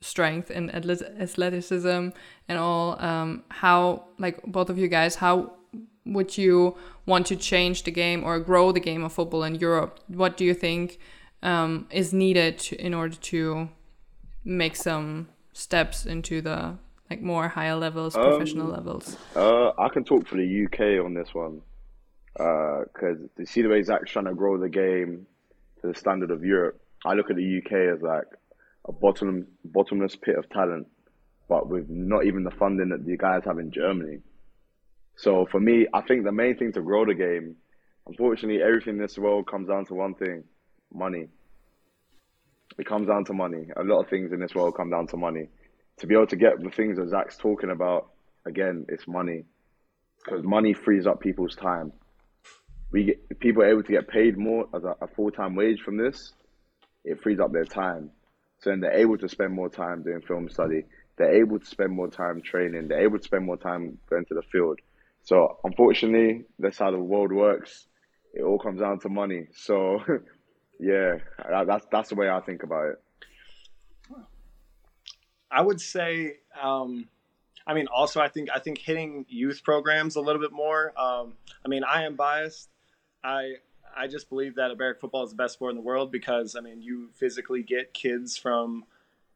strength and athleticism and all um, how like both of you guys how would you want to change the game or grow the game of football in Europe what do you think um, is needed to, in order to make some steps into the like more higher levels, um, professional levels? Uh, I can talk for the UK on this one because uh, to see the way Zach's trying to grow the game to the standard of Europe, I look at the UK as like a bottom bottomless pit of talent, but with not even the funding that the guys have in Germany. So for me, I think the main thing to grow the game, unfortunately, everything in this world comes down to one thing: money. It comes down to money. A lot of things in this world come down to money to be able to get the things that Zach's talking about, again, it's money. Because money frees up people's time. We get people are able to get paid more as a, a full time wage from this. It frees up their time, so then they're able to spend more time doing film study. They're able to spend more time training. They're able to spend more time going to the field. So unfortunately, that's how the world works. It all comes down to money. So yeah, that's that's the way I think about it. I would say, um, I mean, also I think I think hitting youth programs a little bit more. Um, I mean, I am biased. I I just believe that American football is the best sport in the world because I mean, you physically get kids from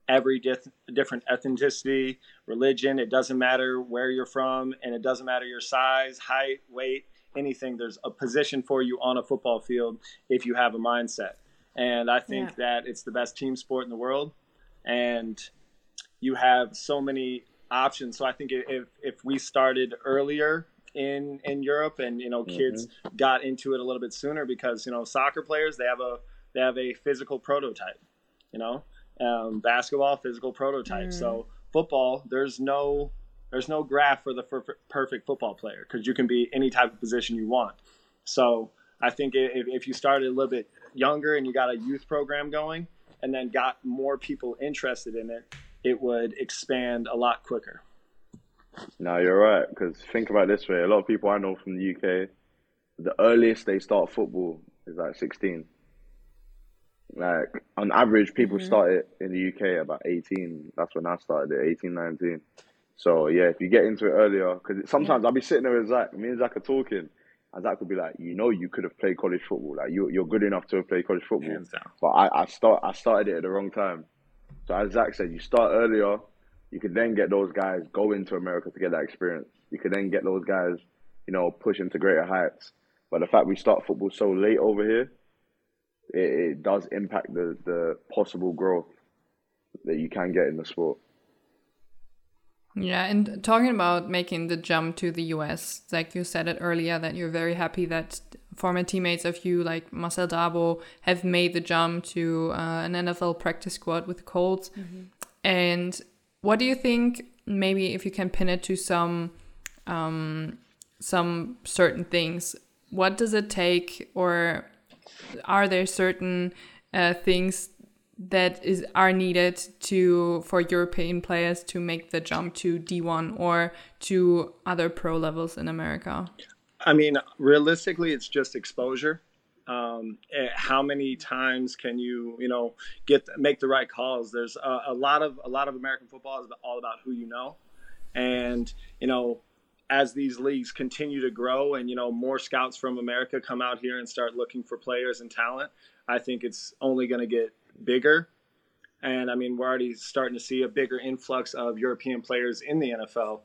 every dif- different ethnicity, religion. It doesn't matter where you're from, and it doesn't matter your size, height, weight, anything. There's a position for you on a football field if you have a mindset. And I think yeah. that it's the best team sport in the world. And you have so many options. So I think if if we started earlier in in Europe and you know kids mm-hmm. got into it a little bit sooner because you know soccer players they have a they have a physical prototype, you know, um, basketball physical prototype. Mm. So football there's no there's no graph for the f- perfect football player because you can be any type of position you want. So I think if, if you started a little bit younger and you got a youth program going and then got more people interested in it, it would expand a lot quicker. No, you're right. Because think about this way: a lot of people I know from the UK, the earliest they start football is like 16. Like on average, people mm-hmm. start it in the UK about 18. That's when I started it, 18, 19. So yeah, if you get into it earlier, because sometimes yeah. I'll be sitting there with Zach, me and Zach are talking, and Zach would be like, you know, you could have played college football. Like you, you're good enough to have played college football. But I, I start, I started it at the wrong time. So as Zach said, you start earlier, you could then get those guys go into America to get that experience. You could then get those guys, you know, push into greater heights. But the fact we start football so late over here, it, it does impact the, the possible growth that you can get in the sport. Yeah, and talking about making the jump to the US, like you said it earlier, that you're very happy that former teammates of you, like Marcel Dabo, have made the jump to uh, an NFL practice squad with the Colts. Mm-hmm. And what do you think? Maybe if you can pin it to some um, some certain things, what does it take, or are there certain uh, things that is are needed to for European players to make the jump to D1 or to other pro levels in America? I mean, realistically, it's just exposure. Um, eh, how many times can you, you know, get make the right calls? There's a, a lot of a lot of American football is all about who you know, and you know, as these leagues continue to grow and you know more scouts from America come out here and start looking for players and talent, I think it's only going to get bigger. And I mean, we're already starting to see a bigger influx of European players in the NFL.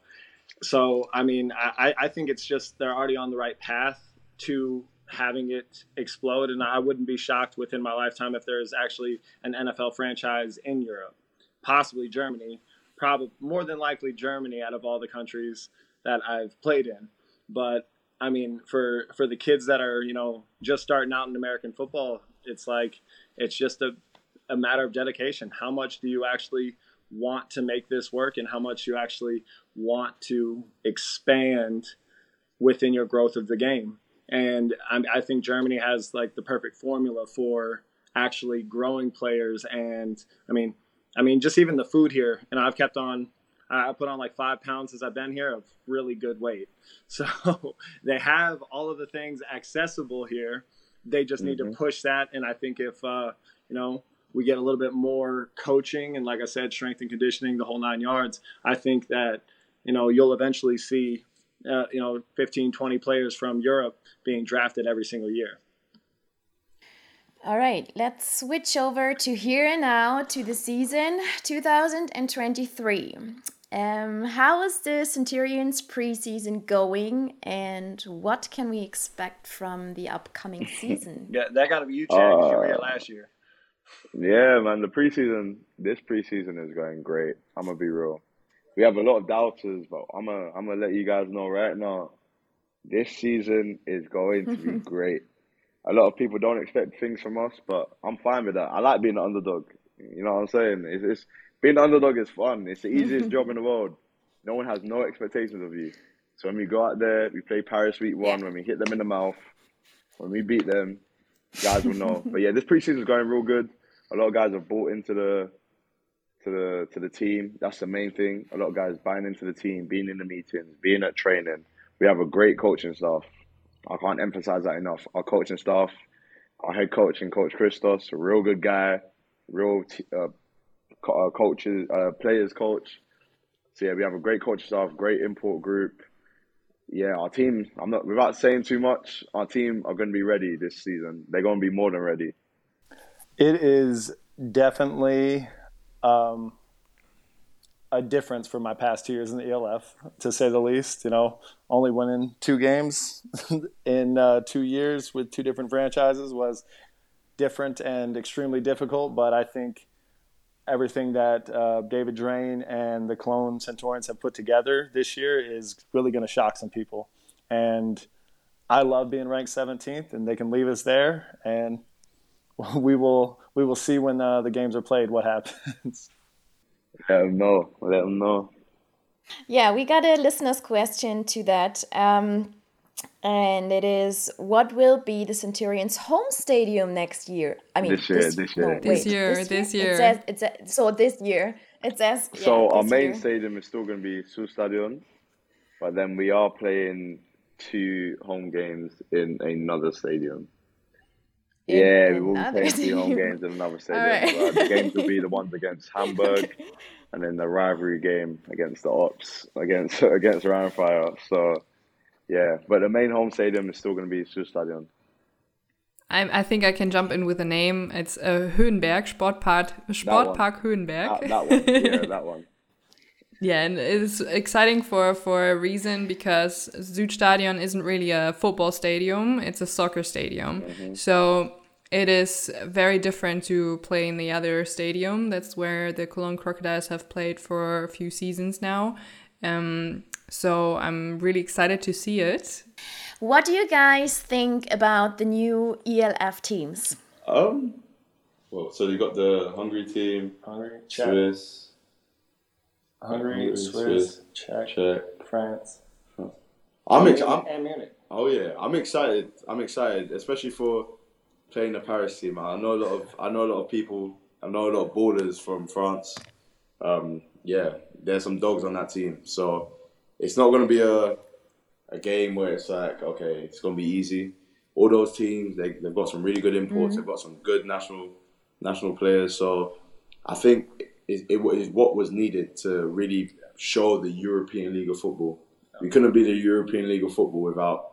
So, I mean, I, I think it's just they're already on the right path to having it explode. And I wouldn't be shocked within my lifetime if there's actually an NFL franchise in Europe, possibly Germany, probably more than likely Germany out of all the countries that I've played in. But I mean, for for the kids that are you know just starting out in American football, it's like it's just a a matter of dedication. How much do you actually want to make this work, and how much you actually want to expand within your growth of the game? And I, I think Germany has like the perfect formula for actually growing players. And I mean, I mean, just even the food here, and I've kept on I put on like five pounds since I've been here of really good weight. So they have all of the things accessible here. They just need mm-hmm. to push that. And I think if, uh, you know, we get a little bit more coaching and, like I said, strength and conditioning, the whole nine yards, I think that, you know, you'll eventually see, uh, you know, 15, 20 players from Europe being drafted every single year. All right, let's switch over to here and now to the season 2023. Um, how is the Centurions preseason going, and what can we expect from the upcoming season? yeah, that got to be you, Chad. Uh, you were here last year. Yeah, man. The preseason, this preseason is going great. I'm gonna be real. We have a lot of doubters, but I'm gonna I'm gonna let you guys know right now. This season is going to be great. A lot of people don't expect things from us, but I'm fine with that. I like being the underdog. You know what I'm saying? It's, it's being the underdog is fun. It's the easiest job in the world. No one has no expectations of you. So when we go out there, we play Paris week one. When we hit them in the mouth, when we beat them, guys will know. but yeah, this preseason is going real good. A lot of guys have bought into the to the to the team. That's the main thing. A lot of guys buying into the team, being in the meetings, being at training. We have a great coaching staff. I can't emphasize that enough. Our coaching staff, our head coach and Coach Christos, a real good guy, real t- uh, uh, coaches, uh, players coach. So yeah, we have a great coach staff, great import group. Yeah, our team. I'm not without saying too much. Our team are going to be ready this season. They're going to be more than ready. It is definitely um, a difference from my past two years in the ELF, to say the least. You know, only winning two games in uh, two years with two different franchises was different and extremely difficult. But I think everything that uh, David Drain and the Cologne Centurions have put together this year is really going to shock some people. And I love being ranked 17th, and they can leave us there, and we will we will see when uh, the games are played what happens. Let them know. Let them know. Yeah, we got a listener's question to that. Um, and it is what will be the Centurions' home stadium next year? I mean, this year, this, this year, no, this, wait, year this, this year, It says, it says, so this year, it says. So yeah, our main year. stadium is still going to be Südstadion, but then we are playing two home games in another stadium. In yeah, we will be playing two home games in another stadium. Right. the games will be the ones against Hamburg, and then the rivalry game against the Ops against against Rheinfire. So yeah, but the main home stadium is still going to be Südstadion. I, I think I can jump in with a name. It's uh, Höhenberg, Sportpark, Sportpark Höhenberg. That, that one, yeah, that one. Yeah, and it's exciting for, for a reason because Südstadion isn't really a football stadium, it's a soccer stadium. Mm -hmm. So it is very different to play in the other stadium. That's where the Cologne Crocodiles have played for a few seasons now. Um, so I'm really excited to see it. What do you guys think about the new ELF teams? Um, well, so you got the Hungary team, Hungary, Czech, Swiss, Hungary, Hungary, Swiss, Swiss, Czech, Czech. France, I'm, ex- I'm and Munich. Oh yeah, I'm excited. I'm excited, especially for playing the Paris team. I know a lot of I know a lot of people. I know a lot of ballers from France. Um, yeah, there's some dogs on that team, so it's not going to be a a game where it's like okay, it's going to be easy. All those teams, they they've got some really good imports. They've mm-hmm. got some good national national players. So I think it, it, it is what was needed to really show the European League of Football. We couldn't be the European League of Football without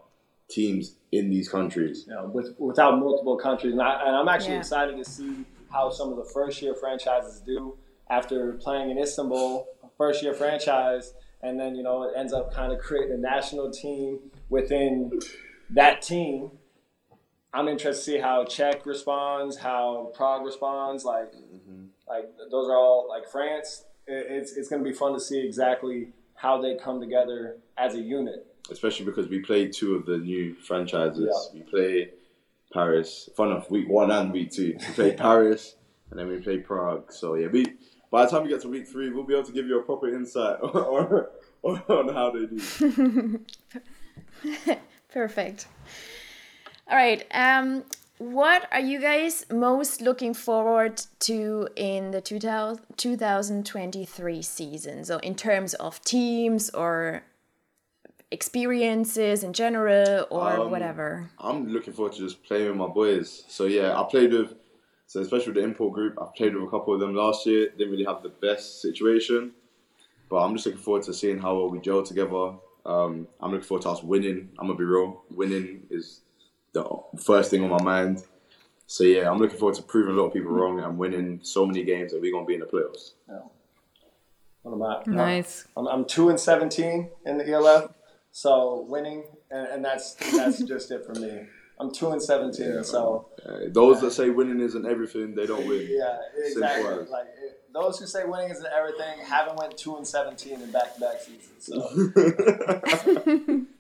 teams in these countries. you know, with, without multiple countries. And, I, and I'm actually Yeah. excited to see how some of the first year franchises do after playing in Istanbul, first year franchise, and then, you know, it ends up kind of creating a national team within that team. I'm interested to see how Czech responds, how Prague responds. Like, mm-hmm. like those are all like France. It's it's going to be fun to see exactly how they come together as a unit. Especially because we played two of the new franchises. Yeah. We play Paris. Fun enough, week one and week two. We played Paris and then we played Prague. So yeah, we by the time we get to week three, we'll be able to give you a proper insight on, on, on how they do. Perfect. All right. Um, what are you guys most looking forward to in the 2000, 2023 season? So, in terms of teams or experiences in general or Um, whatever. I'm looking forward to just playing with my boys. So yeah, I played with, so especially with the import group, I played with a couple of them last year. Didn't really have the best situation, but I'm just looking forward to seeing how well we gel together. Um, I'm looking forward to us winning. I'm gonna be real. Winning is the first thing on my mind. So yeah, I'm looking forward to proving a lot of people wrong and winning so many games that we're gonna be in the playoffs. What am I? Nice. I'm, I'm two and seventeen in the ELF, so winning, and, and that's that's just it for me. I'm two and seventeen, so Uh, those that say winning isn't everything, they don't win. yeah, exactly. Like it, those who say winning isn't everything haven't went two and seventeen in back-to-back seasons. So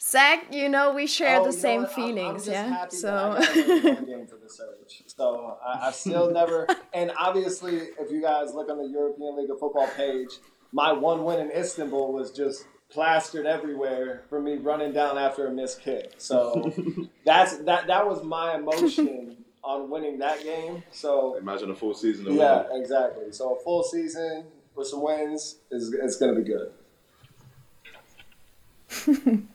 Zach, you know we share Oh, the you know same what? I'm- I'm feelings, just yeah? happy So. that I got one game for the surge. So I, I still never, and obviously, if you guys look on the European League of Football page, my one win in Istanbul was just plastered everywhere for me running down after a missed kick. So that's that. That was my emotion on winning that game. So Imagine a full season of yeah, winning. exactly. So a full season with some wins is it's going to be good.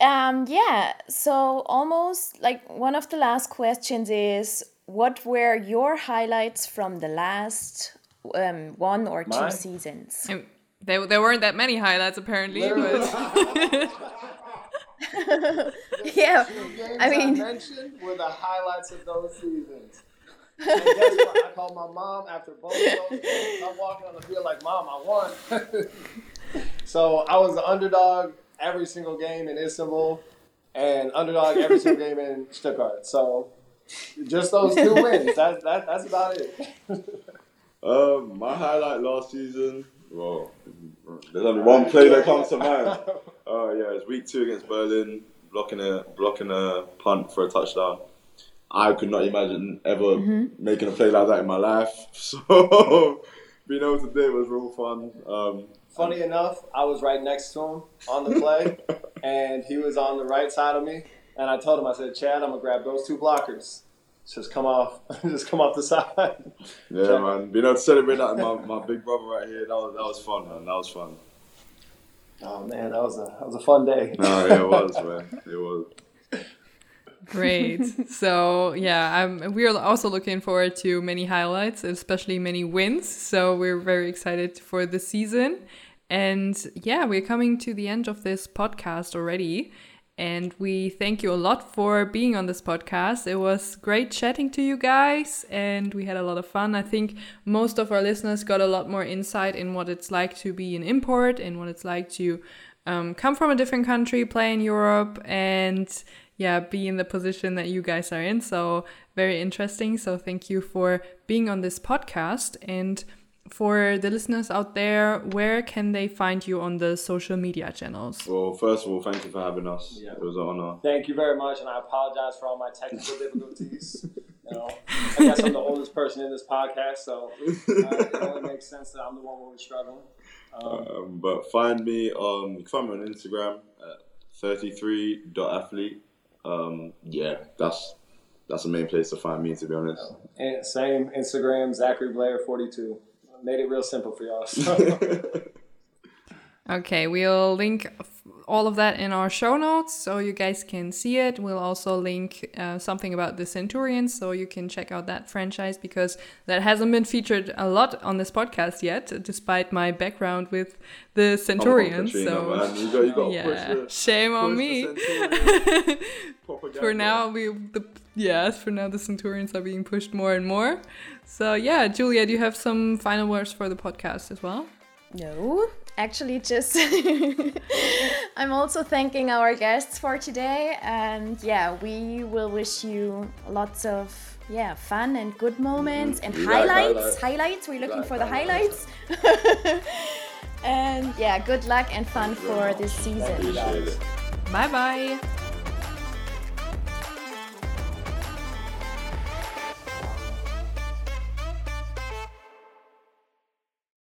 Um, yeah, so almost like one of the last questions is what were your highlights from the last um, one or two Mine? seasons? And there, there weren't that many highlights apparently, but yeah, I mean- mentioned were the highlights of those seasons. And guess what? I called my mom after both of those games. I'm walking on the field like, Mom, I won. so I was the underdog every single game in Istanbul and underdog every single game in Stuttgart. So just those two wins. That, that, that's about it. Um, my highlight last season. Well, there's only one play that comes to mind. Oh yeah, it's week two against Berlin, blocking a blocking a punt for a touchdown. I could not imagine ever making a play like that in my life. So being able to do it was real fun. Um, Funny enough, I was right next to him on the play, and he was on the right side of me. And I told him, I said, Chad, I'm gonna grab those two blockers. Just come off, just come off the side. yeah, man, being able to celebrate that with my, my big brother right here, that was that was fun, man. That was fun. Oh man, that was a that was a fun day. No, yeah, it was, man. It was. great. so yeah, I'm, we're also looking forward to many highlights, especially many wins. So we're very excited for the season. And yeah, we're coming to the end of this podcast already. And we thank you a lot for being on this podcast. It was great chatting to you guys, and we had a lot of fun. I think most of our listeners got a lot more insight in what it's like to be an import and what it's like to um, come from a different country, play in Europe, and yeah, be in the position that you guys are in. So very interesting. So thank you for being on this podcast. And for the listeners out there, where can they find you on the social media channels? Well, first of all, thank you for having us. Yeah. It was an honor. Thank you very much, and I apologize for all my technical difficulties. You know, I guess I'm the oldest person in this podcast, so uh, it only makes sense that I'm the one where we're struggling. Um, Um, but find me on, you find me on Instagram at 33.athlete. Um, yeah, that's that's the main place to find me, to be honest. and same Instagram, Zachary Blair 42. Made it real simple for y'all. So. Okay, we'll link all of that in our show notes so you guys can see it. We'll also link uh, something about the Centurions so you can check out that franchise because that hasn't been featured a lot on this podcast yet, despite my background with the Centurions. Katrina, so. You got, you got yeah, the, shame on me. the Centurion propaganda. for now, we the yes, for now the Centurions are being pushed more and more. So yeah, Giulia, do you have some final words for the podcast as well? No, actually, just I'm also thanking our guests for today, and yeah, we will wish you lots of yeah fun and good moments and We like highlights. highlights. Highlights. We're looking like for the highlights. highlights. and yeah, good luck and fun for this season. Bye bye.